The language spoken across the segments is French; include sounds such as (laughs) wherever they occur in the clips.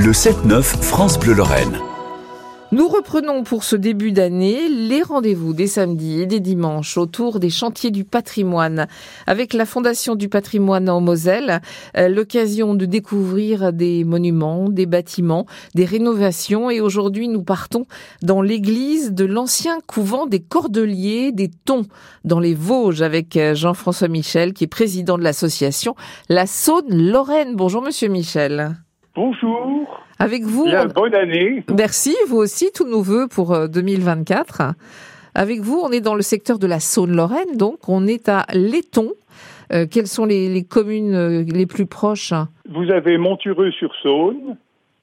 Le 7-9 France Bleu Lorraine. Nous reprenons pour ce début d'année les rendez-vous des samedis et des dimanches autour des chantiers du patrimoine avec la Fondation du patrimoine en Moselle, euh, l'occasion de découvrir des monuments, des bâtiments, des rénovations et aujourd'hui nous partons dans l'église de l'ancien couvent des Cordeliers des Tons dans les Vosges avec euh, Jean-François Michel qui est président de l'association La Saône-Lorraine. Bonjour monsieur Michel. Bonjour. Avec vous. Bien, bonne année. Merci, vous aussi, tous nos voeux pour 2024. Euh, Avec vous, on est dans le secteur de la Saône-Lorraine, donc on est à Letton. Euh, quelles sont les, les, communes euh, les plus proches? Vous avez Montureux-sur-Saône,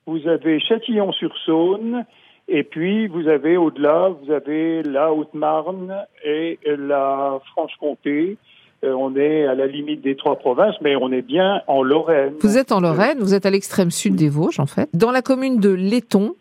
vous avez Châtillon-sur-Saône, et puis vous avez au-delà, vous avez la Haute-Marne et la Franche-Comté. Euh, on est à la limite des trois provinces, mais on est bien en Lorraine. Vous êtes en Lorraine, vous êtes à l'extrême sud des Vosges, en fait. Dans la commune de Letton,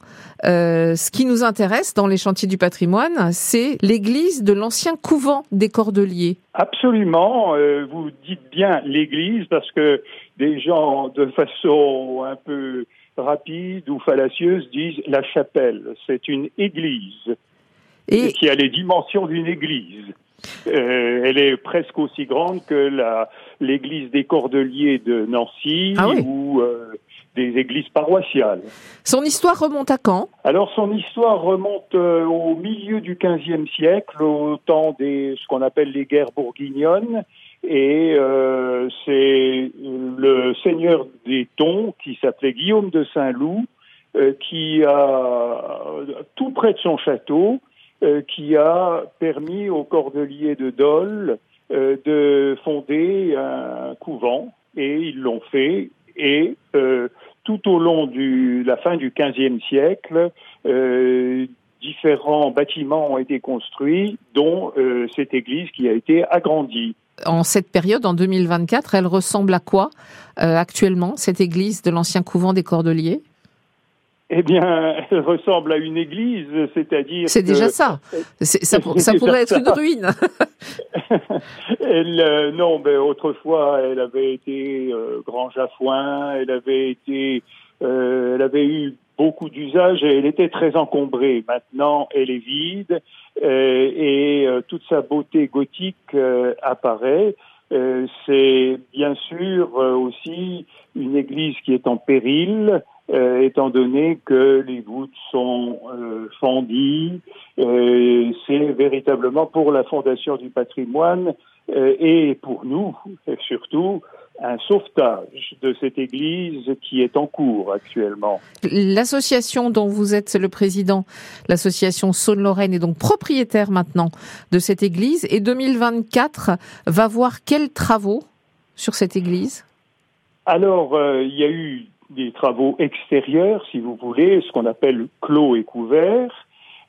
euh, ce qui nous intéresse dans les chantiers du patrimoine, c'est l'église de l'ancien couvent des Cordeliers. Absolument, euh, vous dites bien l'église parce que des gens, de façon un peu rapide ou fallacieuse, disent la chapelle. C'est une église et qui a les dimensions d'une église. Euh, elle est presque aussi grande que la l'église des Cordeliers de Nancy ah oui. ou euh, des églises paroissiales. Son histoire remonte à quand? Alors son histoire remonte euh, au milieu du XVe siècle, au temps des ce qu'on appelle les guerres bourguignonnes, et euh, c'est le seigneur des Tons qui s'appelait Guillaume de Saint-Loup euh, qui a tout près de son château qui a permis aux Cordeliers de Dole euh, de fonder un couvent et ils l'ont fait et euh, tout au long de la fin du XVe siècle, euh, différents bâtiments ont été construits, dont euh, cette église qui a été agrandie. En cette période, en 2024, elle ressemble à quoi actuellement, cette église de l'ancien couvent des Cordeliers? Eh bien, (laughs) elle ressemble à une église, c'est-à-dire. C'est déjà ça. Ça, (laughs) ça pourrait être ça. une ruine. (laughs) elle, euh, non, mais autrefois, elle avait été euh, grange à foin, elle avait été, euh, elle avait eu beaucoup d'usages et elle était très encombrée. Maintenant, elle est vide euh, et toute sa beauté gothique apparaît. C'est bien sûr aussi une église qui est en péril. Euh, étant donné que les voûtes sont euh, fendies. Euh, c'est véritablement pour la Fondation du patrimoine et pour nous, et surtout, un sauvetage de cette église qui est en cours actuellement. L'association dont vous êtes le président, l'association Saône-Lorraine, est donc propriétaire maintenant de cette église et 2024 va voir quels travaux sur cette église? Alors, il y a eu des travaux extérieurs, si vous voulez, ce qu'on appelle clos et couvert,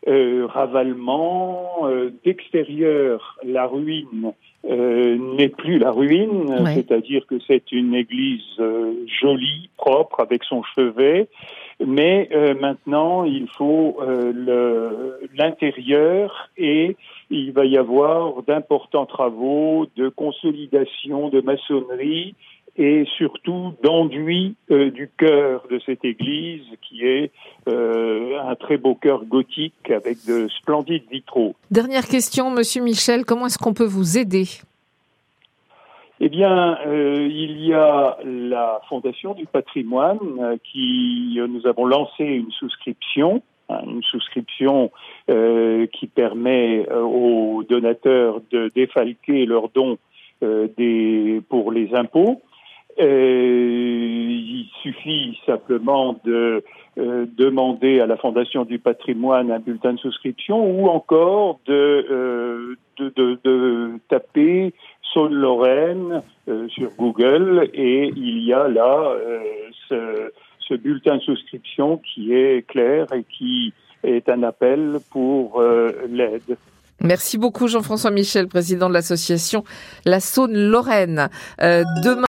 euh, ravalement, euh, d'extérieur, la ruine euh, n'est plus la ruine, ouais. c'est-à-dire que c'est une église euh, jolie, propre, avec son chevet, mais euh, maintenant il faut l'intérieur et il va y avoir d'importants travaux de consolidation de maçonnerie et surtout d'enduit euh, du cœur de cette église qui est euh, un très beau cœur gothique avec de splendides vitraux. Dernière question, Monsieur Michel, comment est-ce qu'on peut vous aider? Eh bien, euh, il y a la Fondation du patrimoine qui, nous avons lancé une souscription, hein, une souscription qui permet aux donateurs de défalquer leurs dons des, pour les impôts. Euh, il suffit simplement de euh, demander à la Fondation du patrimoine un bulletin de souscription ou encore de, euh, taper Saône-Lorraine sur Google et il y a là ce, ce, bulletin de souscription qui est clair et qui est un appel pour l'aide. Merci beaucoup Jean-François Michel, président de l'association La Saône-Lorraine. Demain